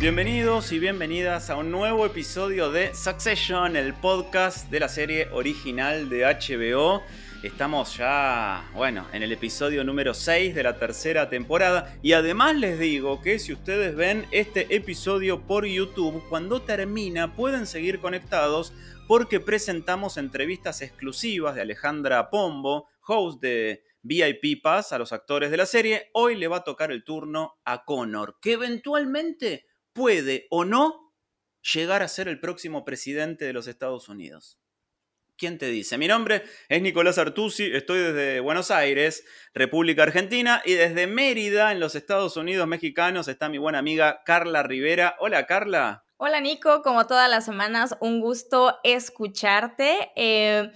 Bienvenidos y bienvenidas a un nuevo episodio de Succession, el podcast de la serie original de HBO. Estamos ya, bueno, en el episodio número 6 de la tercera temporada y además les digo que si ustedes ven este episodio por YouTube, cuando termina pueden seguir conectados porque presentamos entrevistas exclusivas de Alejandra Pombo, host de VIP Pass a los actores de la serie. Hoy le va a tocar el turno a Connor, que eventualmente puede o no llegar a ser el próximo presidente de los Estados Unidos. ¿Quién te dice? Mi nombre es Nicolás Artusi, estoy desde Buenos Aires, República Argentina, y desde Mérida, en los Estados Unidos mexicanos, está mi buena amiga Carla Rivera. Hola Carla. Hola Nico, como todas las semanas, un gusto escucharte. Eh,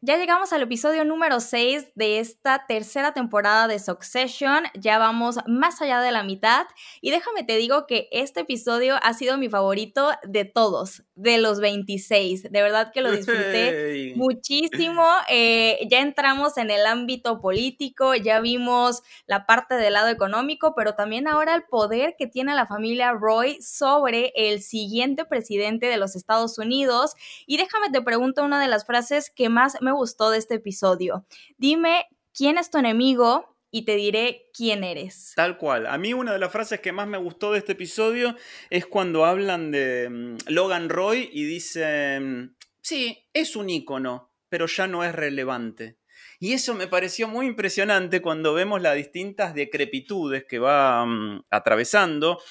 ya llegamos al episodio número 6 de esta tercera temporada de Succession. Ya vamos más allá de la mitad. Y déjame te digo que este episodio ha sido mi favorito de todos, de los 26. De verdad que lo disfruté muchísimo. Eh, ya entramos en el ámbito político, ya vimos la parte del lado económico, pero también ahora el poder que tiene la familia Roy sobre el siguiente presidente de los Estados Unidos. Y déjame te pregunto una de las frases que más me gustó de este episodio. Dime quién es tu enemigo y te diré quién eres. Tal cual. A mí una de las frases que más me gustó de este episodio es cuando hablan de mm, Logan Roy y dicen, sí, es un ícono, pero ya no es relevante. Y eso me pareció muy impresionante cuando vemos las distintas decrepitudes que va mm, atravesando.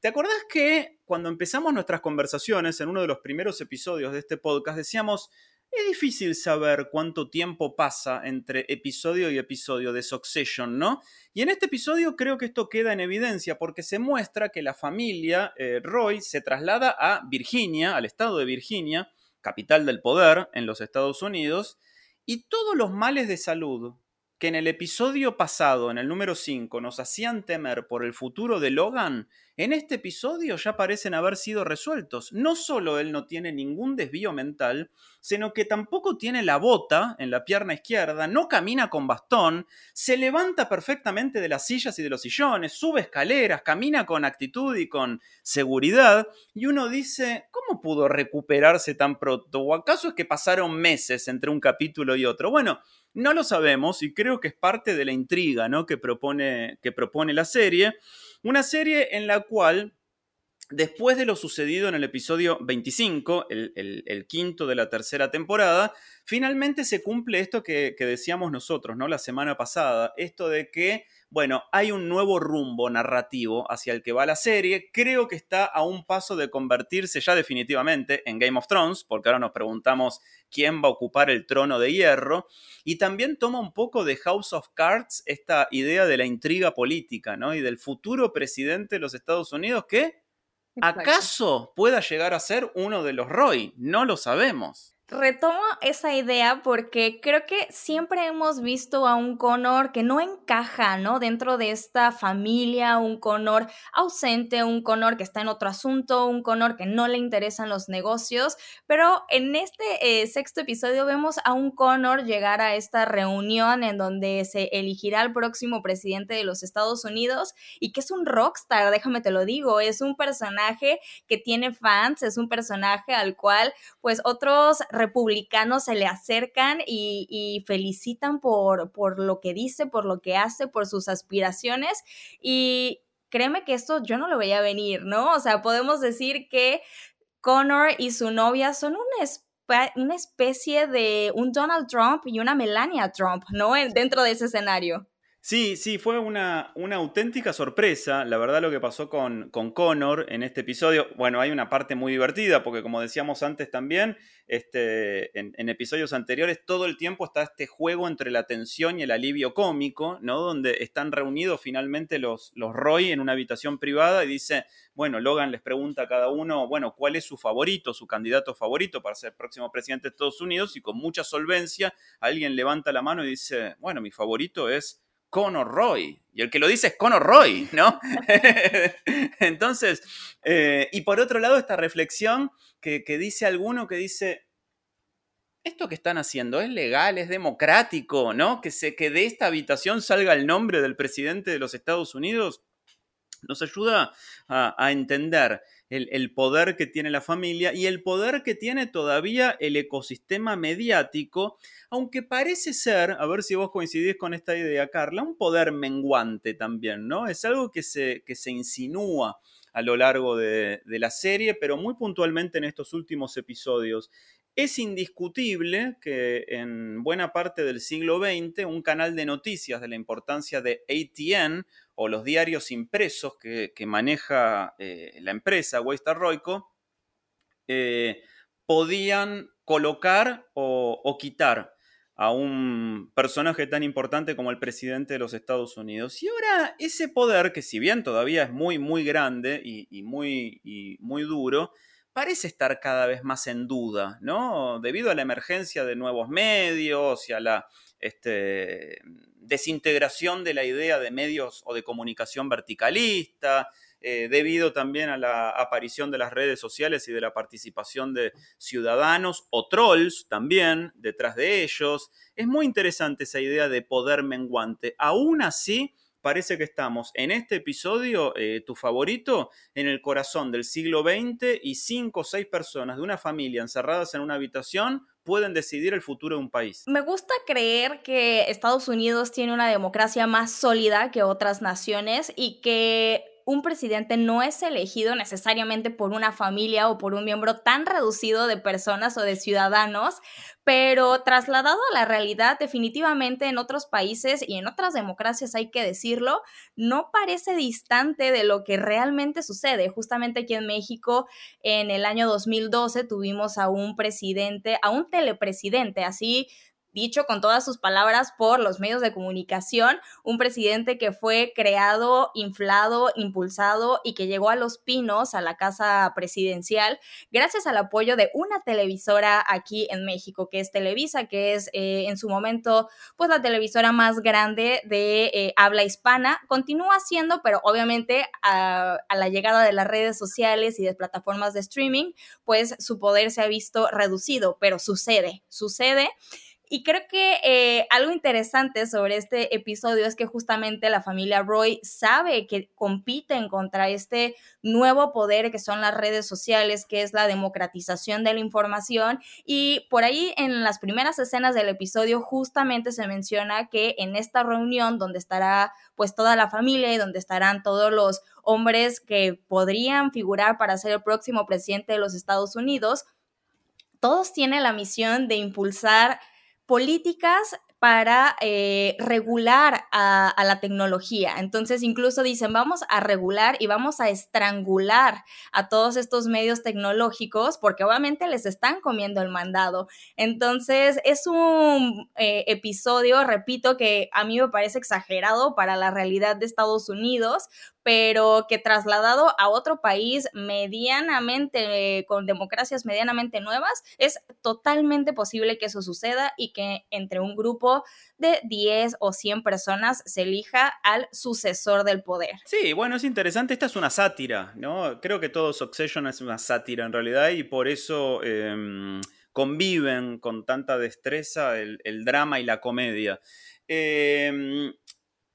¿Te acordás que cuando empezamos nuestras conversaciones en uno de los primeros episodios de este podcast decíamos, es difícil saber cuánto tiempo pasa entre episodio y episodio de Succession, ¿no? Y en este episodio creo que esto queda en evidencia porque se muestra que la familia eh, Roy se traslada a Virginia, al estado de Virginia, capital del poder en los Estados Unidos, y todos los males de salud que en el episodio pasado, en el número 5, nos hacían temer por el futuro de Logan, en este episodio ya parecen haber sido resueltos. No solo él no tiene ningún desvío mental, sino que tampoco tiene la bota en la pierna izquierda, no camina con bastón, se levanta perfectamente de las sillas y de los sillones, sube escaleras, camina con actitud y con seguridad, y uno dice, ¿cómo pudo recuperarse tan pronto? ¿O acaso es que pasaron meses entre un capítulo y otro? Bueno, no lo sabemos y creo que es parte de la intriga ¿no? que, propone, que propone la serie. Una serie en la cual, después de lo sucedido en el episodio 25, el, quinto de la tercera temporada, finalmente se cumple esto que, que decíamos nosotros, ¿no? La semana pasada, esto de que bueno, hay un nuevo rumbo narrativo hacia el que va la serie. Creo que está a un paso de convertirse ya definitivamente en Game of Thrones, porque ahora nos preguntamos quién va a ocupar el trono de hierro. Y también toma un poco de House of Cards esta idea de la intriga política, ¿no? Y del futuro presidente de los Estados Unidos que acaso pueda llegar a ser uno de los Roy. No lo sabemos. Retomo esa idea porque creo que siempre hemos visto a un Connor que no encaja, ¿no? Dentro de esta familia, un Connor ausente, un Connor que está en otro asunto, un Connor que no le interesan los negocios, pero en este eh, sexto episodio vemos a un Connor llegar a esta reunión en donde se elegirá el próximo presidente de los Estados Unidos y que es un rockstar, déjame te lo digo, es un personaje que tiene fans, es un personaje al cual pues otros republicanos se le acercan y, felicitan por, por lo que dice, por lo que hace, por sus aspiraciones. Y créeme que esto yo no lo veía venir, ¿no? O sea, podemos decir que Connor y su novia son una especie de un Donald Trump y una Melania Trump, ¿no? Dentro de ese escenario. Sí, sí, fue una, una, auténtica sorpresa, la verdad, lo que pasó con, con Connor en este episodio. Bueno, hay una parte muy divertida, porque como decíamos antes también, este, en, episodios anteriores, todo el tiempo está este juego entre la tensión y el alivio cómico, ¿no? Donde están reunidos finalmente los, los Roy en una habitación privada y dice, bueno, Logan les pregunta a cada uno, bueno, ¿cuál es su favorito, su candidato favorito para ser próximo presidente de Estados Unidos? Y con mucha solvencia, alguien levanta la mano y dice, bueno, mi favorito es Conor Roy. Y el que lo dice es Conor Roy, ¿no? Entonces, eh, y por otro lado, esta reflexión que, dice alguno que dice, esto que están haciendo es legal, es democrático, ¿no? Que, se, que de esta habitación salga el nombre del presidente de los Estados Unidos, nos ayuda a entender el, poder que tiene la familia y el poder que tiene todavía el ecosistema mediático, aunque parece ser, a ver si vos coincidís con esta idea, Carla, un poder menguante también, ¿no? Es algo que se, que se insinúa a lo largo de, de la serie, pero muy puntualmente en estos últimos episodios. Es indiscutible que en buena parte del siglo XX un canal de noticias de la importancia de ATN o los diarios impresos que, maneja eh, la empresa Weistar Roico eh, podían colocar o, quitar a un personaje tan importante como el presidente de los Estados Unidos. Y ahora ese poder, que si bien todavía es muy, muy grande y, muy, y muy duro, parece estar cada vez más en duda, ¿no? Debido a la emergencia de nuevos medios y a la este, desintegración de la idea de medios o de comunicación verticalista, eh, debido también a la aparición de las redes sociales y de la participación de ciudadanos o trolls también detrás de ellos. Es muy interesante esa idea de poder menguante. Aún así, parece que estamos en este episodio, eh, tu favorito, en el corazón del siglo XX y cinco o seis personas de una familia encerradas en una habitación pueden decidir el futuro de un país. Me gusta creer que Estados Unidos tiene una democracia más sólida que otras naciones y que un presidente no es elegido necesariamente por una familia o por un miembro tan reducido de personas o de ciudadanos, pero trasladado a la realidad definitivamente en otros países y en otras democracias hay que decirlo, no parece distante de lo que realmente sucede. Justamente aquí en México en el año 2012 tuvimos a un presidente, a un telepresidente, así dicho con todas sus palabras por los medios de comunicación, un presidente que fue creado, inflado, impulsado y que llegó a Los Pinos, a la casa presidencial, gracias al apoyo de una televisora aquí en México, que es Televisa, que es eh, en su momento pues la televisora más grande de eh, habla hispana. Continúa siendo, pero obviamente a, a la llegada de las redes sociales y de plataformas de streaming, pues su poder se ha visto reducido, pero sucede, sucede. Y creo que eh, algo interesante sobre este episodio es que justamente la familia Roy sabe que compiten contra este nuevo poder que son las redes sociales, que es la democratización de la información. Y por ahí en las primeras escenas del episodio justamente se menciona que en esta reunión donde estará pues toda la familia y donde estarán todos los hombres que podrían figurar para ser el próximo presidente de los Estados Unidos, todos tienen la misión de impulsar políticas para eh, regular a, la tecnología. Entonces, incluso dicen, vamos a regular y vamos a estrangular a todos estos medios tecnológicos porque obviamente les están comiendo el mandado. Entonces, es un eh, episodio, repito, que a mí me parece exagerado para la realidad de Estados Unidos, pero que trasladado a otro país medianamente, con democracias medianamente nuevas, es totalmente posible que eso suceda y que entre un grupo de 10 o 100 personas se elija al sucesor del poder. Sí, bueno, es interesante, esta es una sátira, ¿no? Creo que todo Succession es una sátira en realidad y por eso... Em, conviven con tanta destreza el, drama y la comedia. Eh,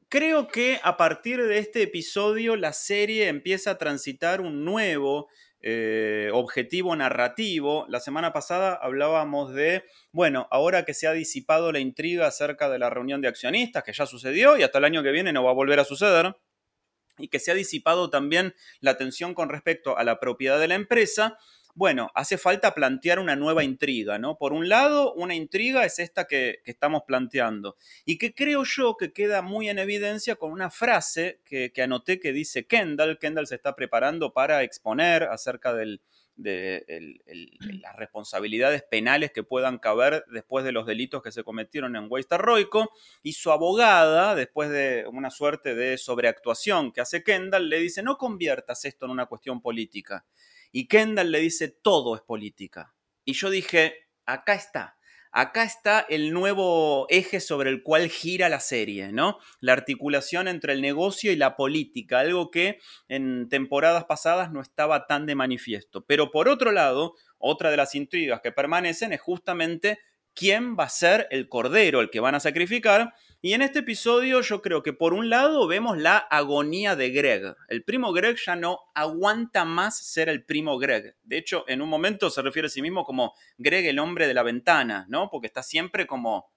Creo que a partir de este episodio la serie empieza a transitar un nuevo eh, objetivo narrativo. La semana pasada hablábamos de, bueno, ahora que se ha disipado la intriga acerca de la reunión de accionistas, que ya sucedió y hasta el año que viene no va a volver a suceder, y que se ha disipado también la tensión con respecto a la propiedad de la empresa, bueno, hace falta plantear una nueva intriga, ¿no? Por un lado, una intriga es esta que, estamos planteando y que creo yo que queda muy en evidencia con una frase que, anoté que dice Kendall. Kendall se está preparando para exponer acerca de las responsabilidades penales que puedan caber después de los delitos que se cometieron en Roico y su abogada, después de una suerte de sobreactuación que hace Kendall, le dice, no conviertas esto en una cuestión política. Y Kendall le dice, todo es política. Y yo dije, acá está. Acá está el nuevo eje sobre el cual gira la serie, ¿no? La articulación entre el negocio y la política, algo que en temporadas pasadas no estaba tan de manifiesto. Pero por otro lado, otra de las intrigas que permanecen es justamente quién va a ser el cordero, el que van a sacrificar, y en este episodio yo creo que por un lado vemos la agonía de Greg. El primo Greg ya no aguanta más ser el primo Greg. De hecho, en un momento se refiere a sí mismo como Greg el hombre de la ventana, ¿no? Porque está siempre como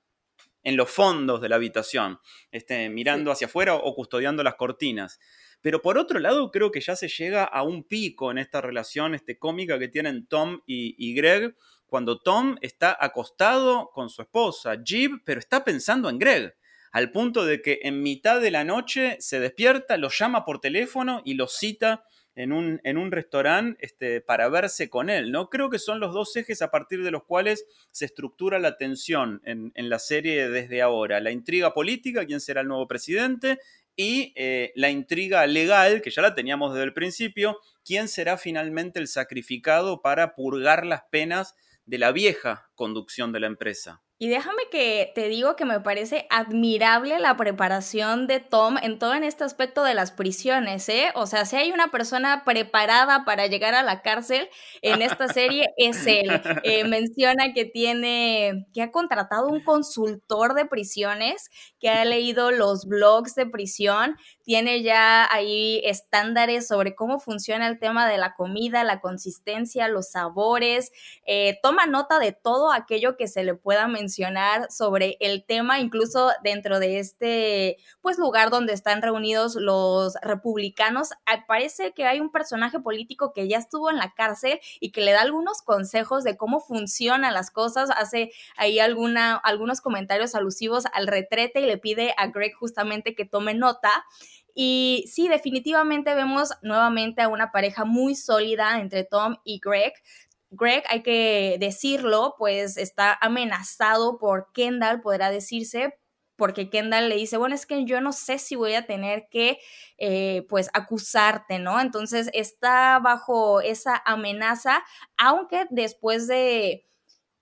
en los fondos de la habitación, este, mirando hacia afuera o custodiando las cortinas. Pero por otro lado, creo que ya se llega a un pico en esta relación este, cómica que tienen Tom y, y Greg, cuando Tom está acostado con su esposa, Jib, pero está pensando en Greg al punto de que en mitad de la noche se despierta, lo llama por teléfono y lo cita en un, en un restaurante este, para verse con él, ¿no? Creo que son los dos ejes a partir de los cuales se estructura la tensión en, la serie desde ahora. La intriga política, quién será el nuevo presidente, y eh, la intriga legal, que ya la teníamos desde el principio, quién será finalmente el sacrificado para purgar las penas de la vieja conducción de la empresa. Y déjame que te digo que me parece admirable la preparación de Tom en todo en este aspecto de las prisiones, ¿eh? O sea, si hay una persona preparada para llegar a la cárcel en esta serie es él. Eh, menciona que tiene, que ha contratado un consultor de prisiones, que ha leído los blogs de prisión, tiene ya ahí estándares sobre cómo funciona el tema de la comida, la consistencia, los sabores, eh, toma nota de todo aquello que se le pueda mencionar sobre el tema, incluso dentro de este pues lugar donde están reunidos los republicanos. Parece que hay un personaje político que ya estuvo en la cárcel y que le da algunos consejos de cómo funcionan las cosas, hace ahí alguna, algunos comentarios alusivos al retrete y le pide a Greg justamente que tome nota. Y sí, definitivamente vemos nuevamente a una pareja muy sólida entre Tom y Greg. Greg, hay que decirlo, pues está amenazado por Kendall, podrá decirse, porque Kendall le dice, bueno, es que yo no sé si voy a tener que, eh, pues, acusarte, ¿no? Entonces está bajo esa amenaza, aunque después de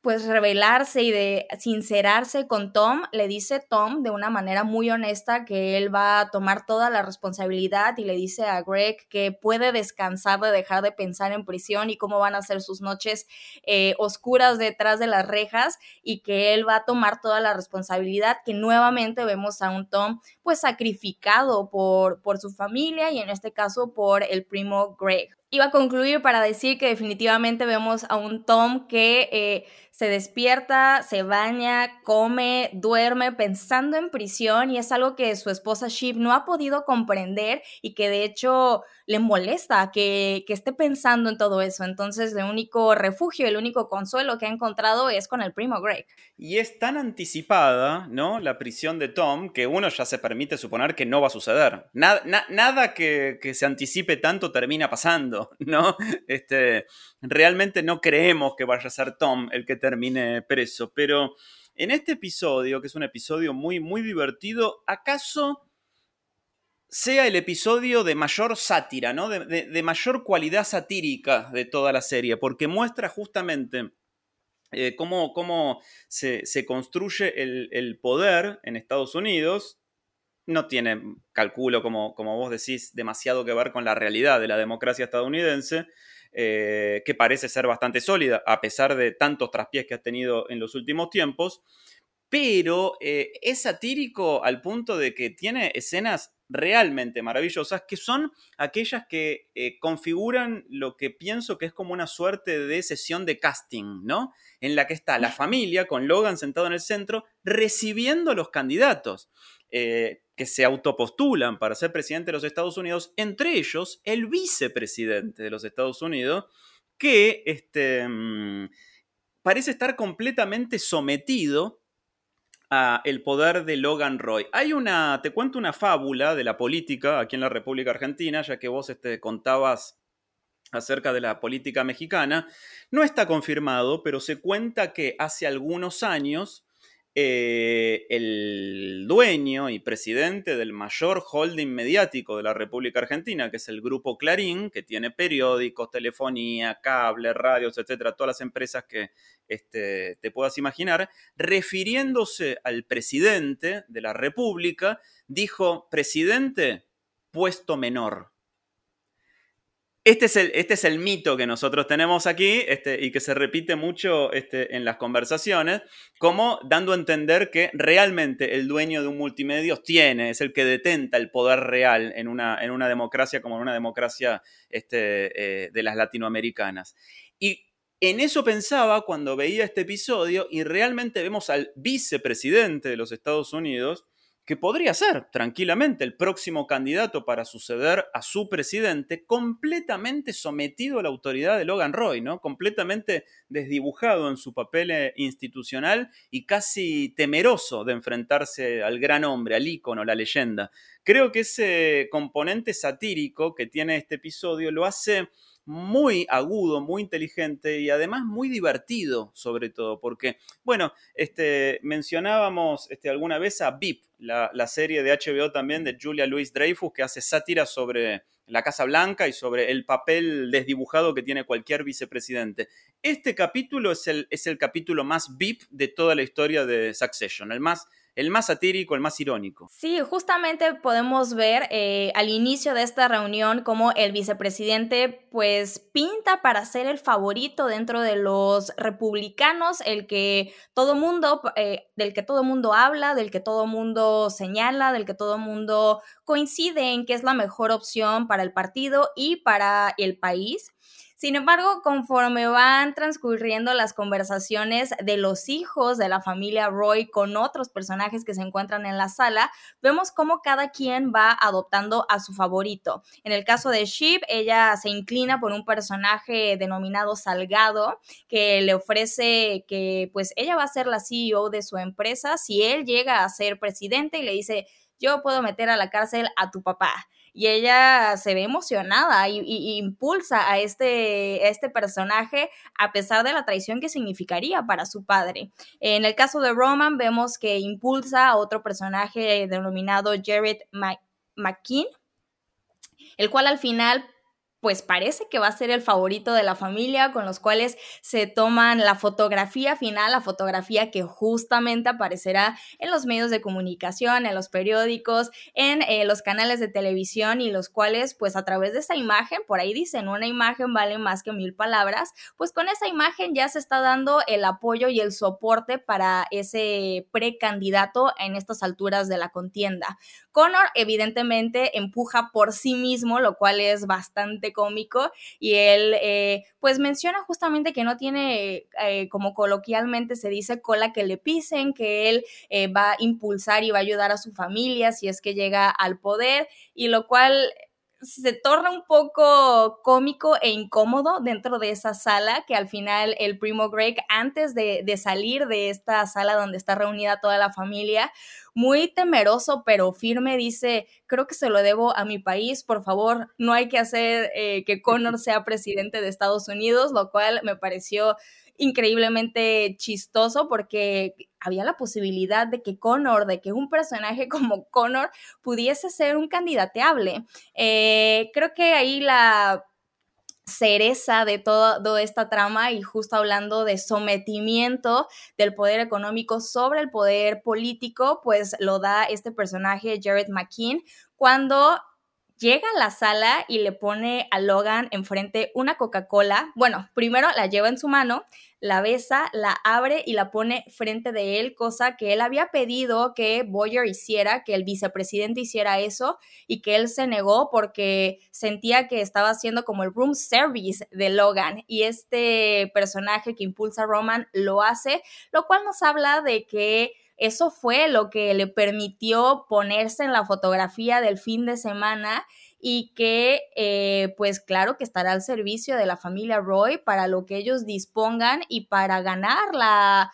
pues revelarse y de sincerarse con Tom, le dice Tom de una manera muy honesta que él va a tomar toda la responsabilidad y le dice a Greg que puede descansar de dejar de pensar en prisión y cómo van a ser sus noches eh, oscuras detrás de las rejas y que él va a tomar toda la responsabilidad, que nuevamente vemos a un Tom pues sacrificado por, por su familia y en este caso por el primo Greg. Iba a concluir para decir que definitivamente vemos a un Tom que eh, se despierta, se baña, come, duerme pensando en prisión y es algo que su esposa Shiv no ha podido comprender y que de hecho le molesta que, que esté pensando en todo eso. Entonces el único refugio, el único consuelo que ha encontrado es con el primo Greg. Y es tan anticipada, ¿no? La prisión de Tom que uno ya se permite suponer que no va a suceder. Nada, nada que, que, se anticipe tanto termina pasando, ¿no? Este, realmente no creemos que vaya a ser Tom el que termine preso, pero en este episodio, que es un episodio muy, muy divertido, ¿acaso sea el episodio de mayor sátira, ¿no? de, mayor cualidad satírica de toda la serie, porque muestra justamente eh, cómo, se, construye el, poder en Estados Unidos. No tiene, calculo, como, como, vos decís, demasiado que ver con la realidad de la democracia estadounidense, eh, que parece ser bastante sólida, a pesar de tantos traspiés que ha tenido en los últimos tiempos. Pero eh, es satírico al punto de que tiene escenas realmente maravillosas, que son aquellas que eh, configuran lo que pienso que es como una suerte de sesión de casting, ¿no? En la que está la familia con Logan sentado en el centro recibiendo los candidatos. Eh, que se autopostulan para ser presidente de los Estados Unidos, entre ellos el vicepresidente de los Estados Unidos, que este, mm, parece estar completamente sometido el poder de Logan Roy. Hay una, te cuento una fábula de la política aquí en la República Argentina, ya que vos este, contabas acerca de la política mexicana. No está confirmado, pero se cuenta que hace algunos años eh, el dueño y presidente del mayor holding mediático de la República Argentina, que es el Grupo Clarín, que tiene periódicos, telefonía, cable, radios, etcétera, todas las empresas que este, te puedas imaginar, refiriéndose al presidente de la República, dijo, presidente, puesto menor. Este es, el, este es el mito que nosotros tenemos aquí este, y que se repite mucho este, en las conversaciones, como dando a entender que realmente el dueño de un multimedios tiene, es el que detenta el poder real en una, democracia como en una democracia eh, de las latinoamericanas. Y en eso pensaba cuando veía este episodio y realmente vemos al vicepresidente de los Estados Unidos que podría ser tranquilamente el próximo candidato para suceder a su presidente, completamente sometido a la autoridad de Logan Roy, ¿no? Completamente desdibujado en su papel eh, institucional y casi temeroso de enfrentarse al gran hombre, al ícono, la leyenda. Creo que ese componente satírico que tiene este episodio lo hace muy agudo, muy inteligente y además muy divertido, sobre todo, porque, bueno, este, mencionábamos este, alguna vez a VIP, la, serie de HBO también de Julia Louis Dreyfus, que hace sátira sobre la Casa Blanca y sobre el papel desdibujado que tiene cualquier vicepresidente. Este capítulo es el, es el capítulo más VIP de toda la historia de Succession, el más el más satírico, el más irónico. Sí, justamente podemos ver eh, al inicio de esta reunión cómo el vicepresidente pues pinta para ser el favorito dentro de los republicanos, el que todo mundo, eh, del que todo mundo habla, del que todo mundo señala, del que todo mundo coincide en que es la mejor opción para el partido y para el país. Sin embargo, conforme van transcurriendo las conversaciones de los hijos de la familia Roy con otros personajes que se encuentran en la sala, vemos cómo cada quien va adoptando a su favorito. En el caso de Sheep, ella se inclina por un personaje denominado Salgado, que le ofrece que pues ella va a ser la CEO de su empresa si él llega a ser presidente y le dice, yo puedo meter a la cárcel a tu papá y ella se ve emocionada y, impulsa a este, este personaje a pesar de la traición que significaría para su padre. En el caso de Roman vemos que impulsa a otro personaje denominado Jared McKean, el cual al final pues parece que va a ser el favorito de la familia, con los cuales se toman la fotografía final, la fotografía que justamente aparecerá en los medios de comunicación, en los periódicos, en eh, los canales de televisión y los cuales pues a través de esa imagen, por ahí dicen, una imagen vale más que mil palabras, pues con esa imagen ya se está dando el apoyo y el soporte para ese precandidato en estas alturas de la contienda. Connor evidentemente empuja por sí mismo, lo cual es bastante cómico y él eh, pues menciona justamente que no tiene, eh, como coloquialmente se dice, cola que le pisen, que él eh, va a impulsar y va a ayudar a su familia si es que llega al poder y lo cual se torna un poco cómico e incómodo dentro de esa sala, que al final el primo Greg, antes de, salir de esta sala donde está reunida toda la familia, muy temeroso pero firme, dice, creo que se lo debo a mi país, por favor, no hay que hacer eh, que Connor sea presidente de Estados Unidos, lo cual me pareció increíblemente chistoso porque había la posibilidad de que Connor, de que un personaje como Connor pudiese ser un candidateable. Eh, creo que ahí la cereza de toda esta trama y justo hablando de sometimiento del poder económico sobre el poder político, pues lo da este personaje Jared McKean cuando llega a la sala y le pone a Logan enfrente una Coca-Cola. Bueno, primero la lleva en su mano, la besa, la abre y la pone frente de él, cosa que él había pedido que Boyer hiciera, que el vicepresidente hiciera eso y que él se negó porque sentía que estaba haciendo como el room service de Logan y este personaje que impulsa a Roman lo hace, lo cual nos habla de que eso fue lo que le permitió ponerse en la fotografía del fin de semana y que eh, pues claro que estará al servicio de la familia Roy para lo que ellos dispongan y para ganar la,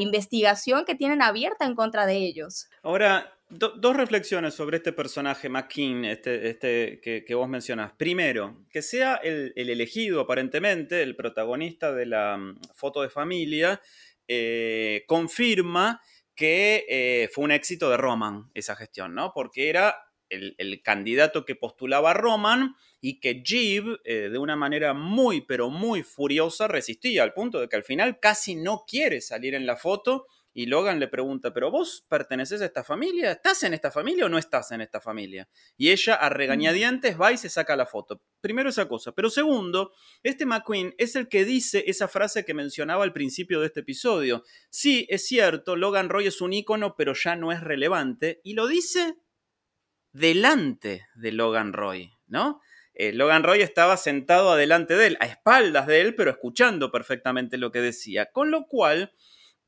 investigación que tienen abierta en contra de ellos. Ahora, dos reflexiones sobre este personaje, McKean, este, este que, vos mencionás. Primero, que sea el, elegido aparentemente, el protagonista de la mm, foto de familia, eh, confirma que eh, fue un éxito de Roman esa gestión, ¿no? Porque era el, candidato que postulaba a Roman y que Jeeve, eh, de una manera muy, pero muy furiosa, resistía al punto de que al final casi no quiere salir en la foto y Logan le pregunta, pero vos perteneces a esta familia, ¿estás en esta familia o no estás en esta familia? Y ella a regañadientes va y se saca la foto. Primero esa cosa, pero segundo, este McQueen es el que dice esa frase que mencionaba al principio de este episodio. Sí, es cierto, Logan Roy es un ícono, pero ya no es relevante, y lo dice delante de Logan Roy, ¿no? Eh, Logan Roy estaba sentado adelante de él, a espaldas de él, pero escuchando perfectamente lo que decía. Con lo cual,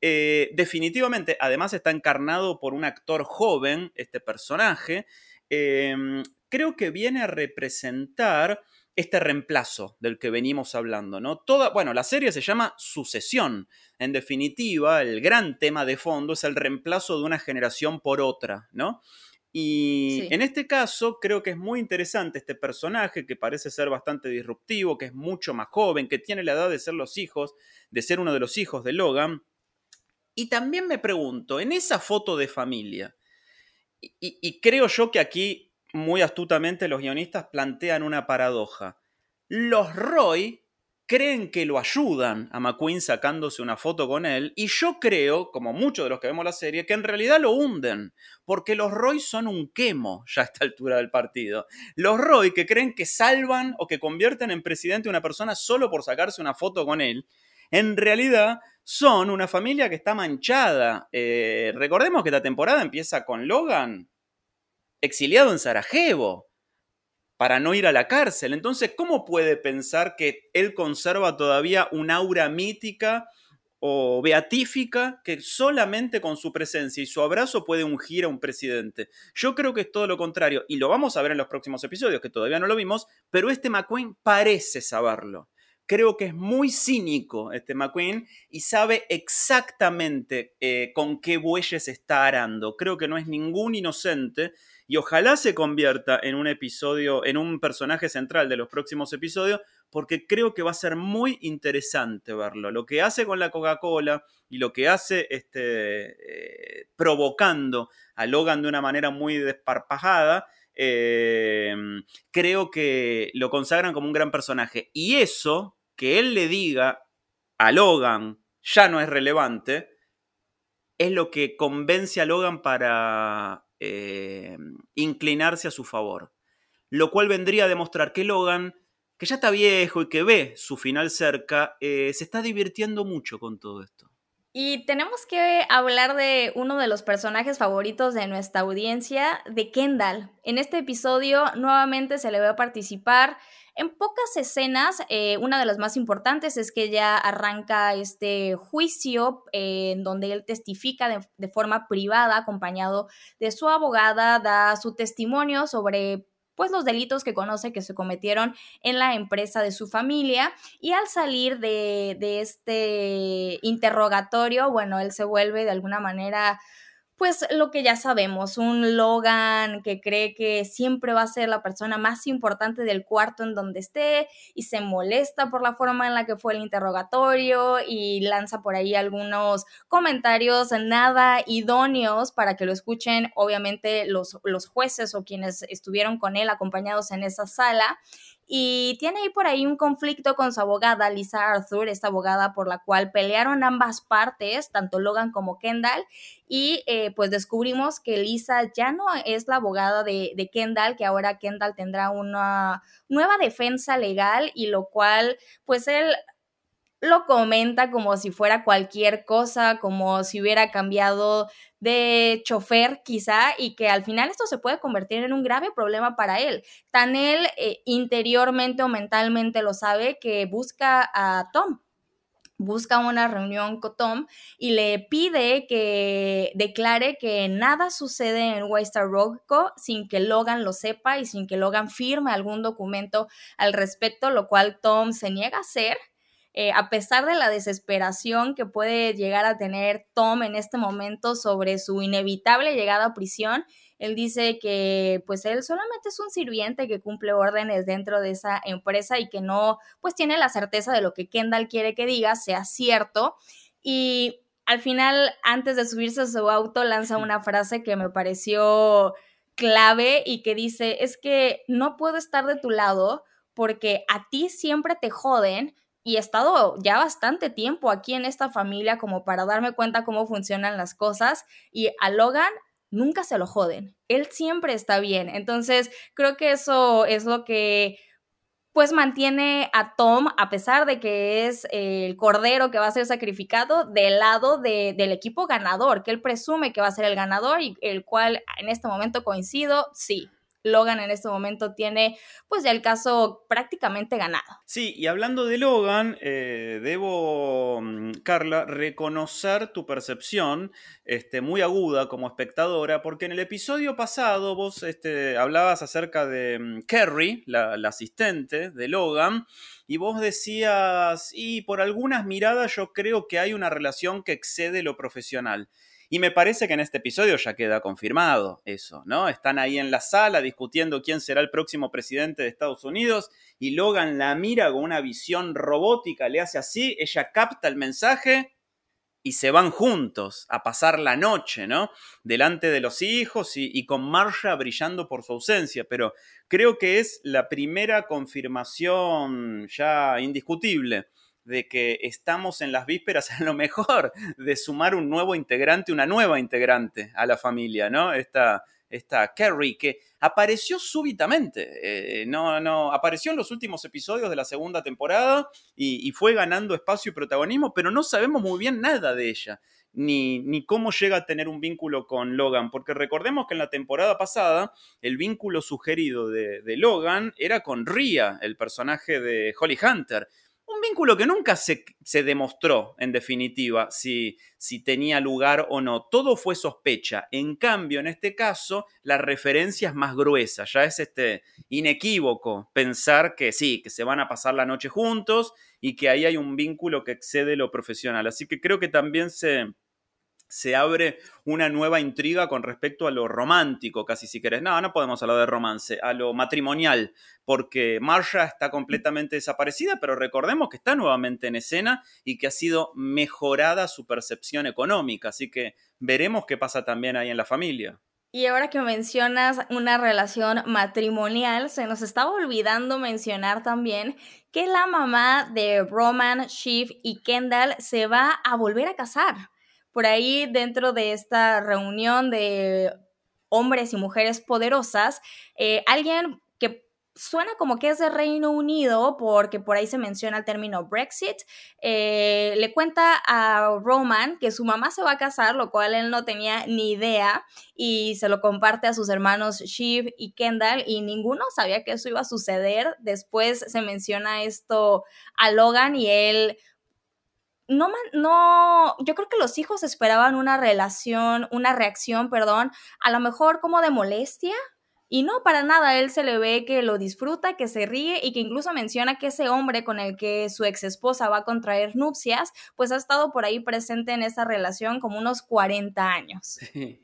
eh, definitivamente, además está encarnado por un actor joven, este personaje, em, creo que viene a representar este reemplazo del que venimos hablando, ¿no? Toda, bueno, la serie se llama Sucesión. En definitiva, el gran tema de fondo es el reemplazo de una generación por otra, ¿no? Y en este caso creo que es muy interesante este personaje que parece ser bastante disruptivo, que es mucho más joven, que tiene la edad de ser los hijos, de ser uno de los hijos de Logan. Y también me pregunto, en esa foto de familia, y creo yo que aquí muy astutamente los guionistas plantean una paradoja. Los Roy creen que lo ayudan a McQueen sacándose una foto con él, y yo creo, como muchos de los que vemos la serie, que en realidad lo hunden, porque los Roy son un quemo ya a esta altura del partido. Los Roy que creen que salvan o que convierten en presidente a una persona solo por sacarse una foto con él, en realidad son una familia que está manchada. Eh, recordemos que la temporada empieza con Logan exiliado en Sarajevo para no ir a la cárcel. Entonces, ¿cómo puede pensar que él conserva todavía un aura mítica o beatífica que solamente con su presencia y su abrazo puede ungir a un presidente? Yo creo que es todo lo contrario, y lo vamos a ver en los próximos episodios, que todavía no lo vimos, pero este McQueen parece saberlo. Creo que es muy cínico este McQueen y sabe exactamente eh, con qué bueyes está arando. Creo que no es ningún inocente y ojalá se convierta en un episodio, en un personaje central de los próximos episodios, porque creo que va a ser muy interesante verlo. Lo que hace con la Coca-Cola y lo que hace este, eh, provocando a Logan de una manera muy desparpajada, eh, creo que lo consagran como un gran personaje. Y eso, que él le diga a Logan, ya no es relevante, es lo que convence a Logan para eh, inclinarse a su favor. Lo cual vendría a demostrar que Logan, que ya está viejo y que ve su final cerca, eh, se está divirtiendo mucho con todo esto. Y tenemos que hablar de uno de los personajes favoritos de nuestra audiencia, de Kendall. En este episodio nuevamente se le ve a participar en pocas escenas, eh, una de las más importantes es que ya arranca este juicio eh, en donde él testifica de, forma privada, acompañado de su abogada, da su testimonio sobre pues los delitos que conoce que se cometieron en la empresa de su familia y al salir de, de este interrogatorio, bueno, él se vuelve de alguna manera pues lo que ya sabemos, un Logan que cree que siempre va a ser la persona más importante del cuarto en donde esté y se molesta por la forma en la que fue el interrogatorio y lanza por ahí algunos comentarios nada idóneos para que lo escuchen obviamente los, los jueces o quienes estuvieron con él acompañados en esa sala y tiene ahí por ahí un conflicto con su abogada, Lisa Arthur, esta abogada por la cual pelearon ambas partes, tanto Logan como Kendall, y eh, pues descubrimos que Lisa ya no es la abogada de, de Kendall, que ahora Kendall tendrá una nueva defensa legal y lo cual pues él lo comenta como si fuera cualquier cosa, como si hubiera cambiado de chofer quizá y que al final esto se puede convertir en un grave problema para él. Tan él eh, interiormente o mentalmente lo sabe que busca a Tom. Busca una reunión con Tom y le pide que declare que nada sucede en Westar Roco sin que Logan lo sepa y sin que Logan firme algún documento al respecto, lo cual Tom se niega a hacer eh, a pesar de la desesperación que puede llegar a tener Tom en este momento sobre su inevitable llegada a prisión, él dice que pues él solamente es un sirviente que cumple órdenes dentro de esa empresa y que no pues tiene la certeza de lo que Kendall quiere que diga sea cierto. Y al final antes de subirse a su auto lanza una frase que me pareció clave y que dice es que no puedo estar de tu lado porque a ti siempre te joden y he estado ya bastante tiempo aquí en esta familia como para darme cuenta cómo funcionan las cosas y a Logan nunca se lo joden, él siempre está bien, entonces creo que eso es lo que pues mantiene a Tom, a pesar de que es el cordero que va a ser sacrificado, del lado del equipo ganador, que él presume que va a ser el ganador y el cual en este momento coincido, sí, Logan en este momento tiene pues ya el caso prácticamente ganado. Sí, y hablando de Logan, eh, debo, mm, Carla, reconocer tu percepción este, muy aguda como espectadora, porque en el episodio pasado vos este, hablabas acerca de mm, Kerry, la, la asistente de Logan, y vos decías, y por algunas miradas yo creo que hay una relación que excede lo profesional. Y me parece que en este episodio ya queda confirmado eso, ¿no? Están ahí en la sala discutiendo quién será el próximo presidente de Estados Unidos y Logan la mira con una visión robótica, le hace así, ella capta el mensaje y se van juntos a pasar la noche, ¿no? Delante de los hijos y, con Marsha brillando por su ausencia, pero creo que es la primera confirmación ya indiscutible de que estamos en las vísperas a lo mejor de sumar un nuevo integrante, una nueva integrante a la familia, ¿no? Esta, esta Carrie que apareció súbitamente, eh, no, no, apareció en los últimos episodios de la segunda temporada y, y, fue ganando espacio y protagonismo, pero no sabemos muy bien nada de ella. Ni, ni, cómo llega a tener un vínculo con Logan, porque recordemos que en la temporada pasada el vínculo sugerido de Logan era con Ria, el personaje de Holly Hunter, un vínculo que nunca se, demostró, en definitiva, si, si, tenía lugar o no. Todo fue sospecha. En cambio, en este caso, la referencia es más gruesa. Ya es este, inequívoco pensar que sí, que se van a pasar la noche juntos y que ahí hay un vínculo que excede lo profesional. Así que creo que también se, se abre una nueva intriga con respecto a lo romántico, casi si querés. No, no podemos hablar de romance, a lo matrimonial, porque Marsha está completamente desaparecida, pero recordemos que está nuevamente en escena y que ha sido mejorada su percepción económica, así que veremos qué pasa también ahí en la familia. Y ahora que mencionas una relación matrimonial, se nos estaba olvidando mencionar también que la mamá de Roman, Shiv y Kendall se va a volver a casar por ahí dentro de esta reunión de hombres y mujeres poderosas, eh, alguien que suena como que es de Reino Unido, porque por ahí se menciona el término Brexit, eh, le cuenta a Roman que su mamá se va a casar, lo cual él no tenía ni idea, y se lo comparte a sus hermanos Shiv y Kendall, y ninguno sabía que eso iba a suceder. Después se menciona esto a Logan y él no, no, yo creo que los hijos esperaban una relación, una reacción, perdón, a lo mejor como de molestia. Y no, para nada, él se le ve que lo disfruta, que se ríe y que incluso menciona que ese hombre con el que su ex esposa va a contraer nupcias, pues ha estado por ahí presente en esa relación como unos 40 años.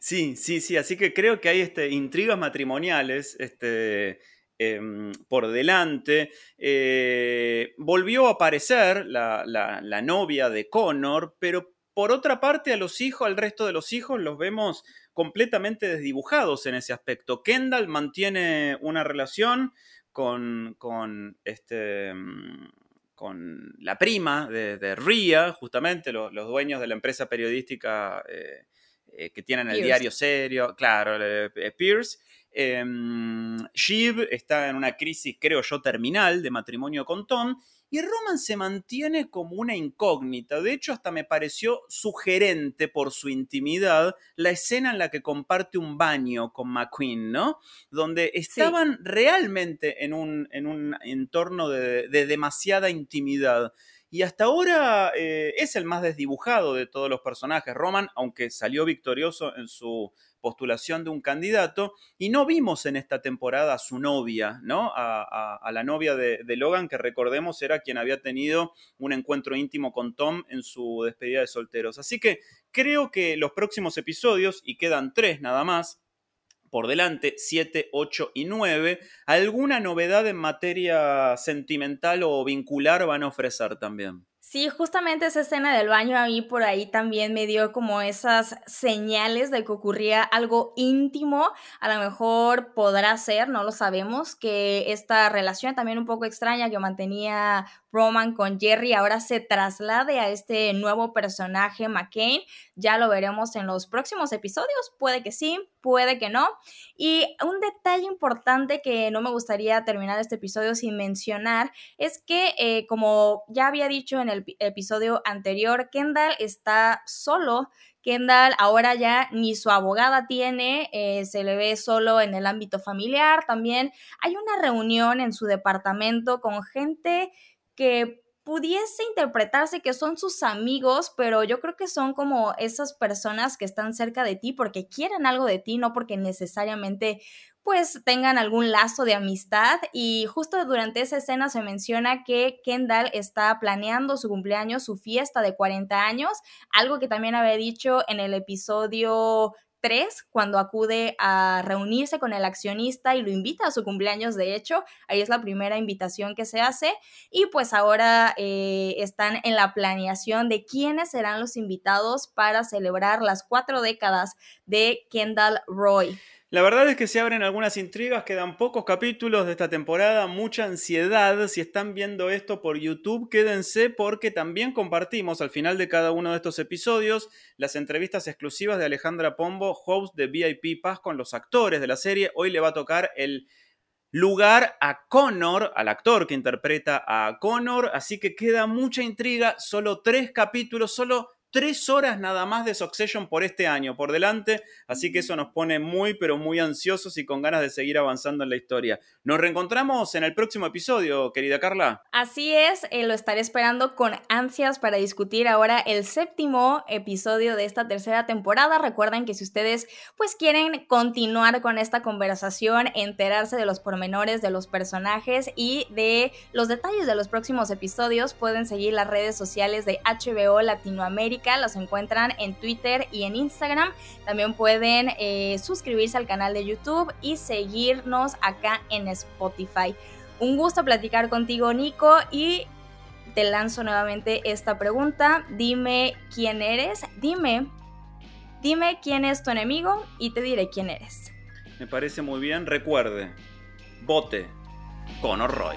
Sí, sí, sí, así que creo que hay este, intrigas matrimoniales, este, Em, por delante. Eh, volvió a aparecer la, la, novia de Connor, pero por otra parte a los hijos, al resto de los hijos, los vemos completamente desdibujados en ese aspecto. Kendall mantiene una relación con, con este mm, con la prima de, RIA, justamente, los, dueños de la empresa periodística eh, eh, que tienen el diario serio, claro, Pierce. Shiv está en una crisis, creo yo, terminal de matrimonio con Tom y Roman se mantiene como una incógnita. De hecho, hasta me pareció sugerente por su intimidad la escena en la que comparte un baño con McQueen, ¿no? Donde estaban realmente en un, en un entorno de, demasiada intimidad. Y hasta ahora eh, es el más desdibujado de todos los personajes. Roman, aunque salió victorioso en su postulación de un candidato y no vimos en esta temporada a su novia, ¿no? A, la novia de, Logan, que recordemos era quien había tenido un encuentro íntimo con Tom en su despedida de solteros. Así que creo que los próximos episodios, y quedan tres nada más, por delante, 7, 8 y 9, alguna novedad en materia sentimental o vincular van a ofrecer también. Sí, justamente esa escena del baño a mí por ahí también me dio como esas señales de que ocurría algo íntimo. A lo mejor podrá ser, no lo sabemos, que esta relación también un poco extraña que mantenía Roman con Jerry ahora se traslade a este nuevo personaje McCain. Ya lo veremos en los próximos episodios. Puede que sí, puede que no. Y un detalle importante que no me gustaría terminar este episodio sin mencionar es que, eh, como ya había dicho en el episodio anterior, Kendall está solo. Kendall ahora ya ni su abogada tiene, eh, se le ve solo en el ámbito familiar. También hay una reunión en su departamento con gente que pudiese interpretarse que son sus amigos, pero yo creo que son como esas personas que están cerca de ti porque quieren algo de ti, no porque necesariamente pues tengan algún lazo de amistad. Y justo durante esa escena se menciona que Kendall está planeando su cumpleaños, su fiesta de 40 años, algo que también había dicho en el episodio tres, cuando acude a reunirse con el accionista y lo invita a su cumpleaños, de hecho, ahí es la primera invitación que se hace y pues ahora eh, están en la planeación de quiénes serán los invitados para celebrar las cuatro décadas de Kendall Roy. La verdad es que se abren algunas intrigas, quedan pocos capítulos de esta temporada, mucha ansiedad. Si están viendo esto por YouTube, quédense porque también compartimos al final de cada uno de estos episodios las entrevistas exclusivas de Alejandra Pombo, host de VIP Paz con los actores de la serie. Hoy le va a tocar el lugar a Connor, al actor que interpreta a Connor, así que queda mucha intriga, solo tres capítulos, solo tres horas nada más de Succession por este año por delante, así que eso nos pone muy pero muy ansiosos y con ganas de seguir avanzando en la historia. Nos reencontramos en el próximo episodio, querida Carla. Así es, eh, lo estaré esperando con ansias para discutir ahora el séptimo episodio de esta tercera temporada. Recuerden que si ustedes pues quieren continuar con esta conversación, enterarse de los pormenores de los personajes y de los detalles de los próximos episodios, pueden seguir las redes sociales de HBO Latinoamérica los encuentran en Twitter y en Instagram. También pueden eh, suscribirse al canal de YouTube y seguirnos acá en Spotify. Un gusto platicar contigo, Nico, y te lanzo nuevamente esta pregunta. Dime quién eres, dime, dime quién es tu enemigo y te diré quién eres. Me parece muy bien. Recuerde, vote Conor Roy.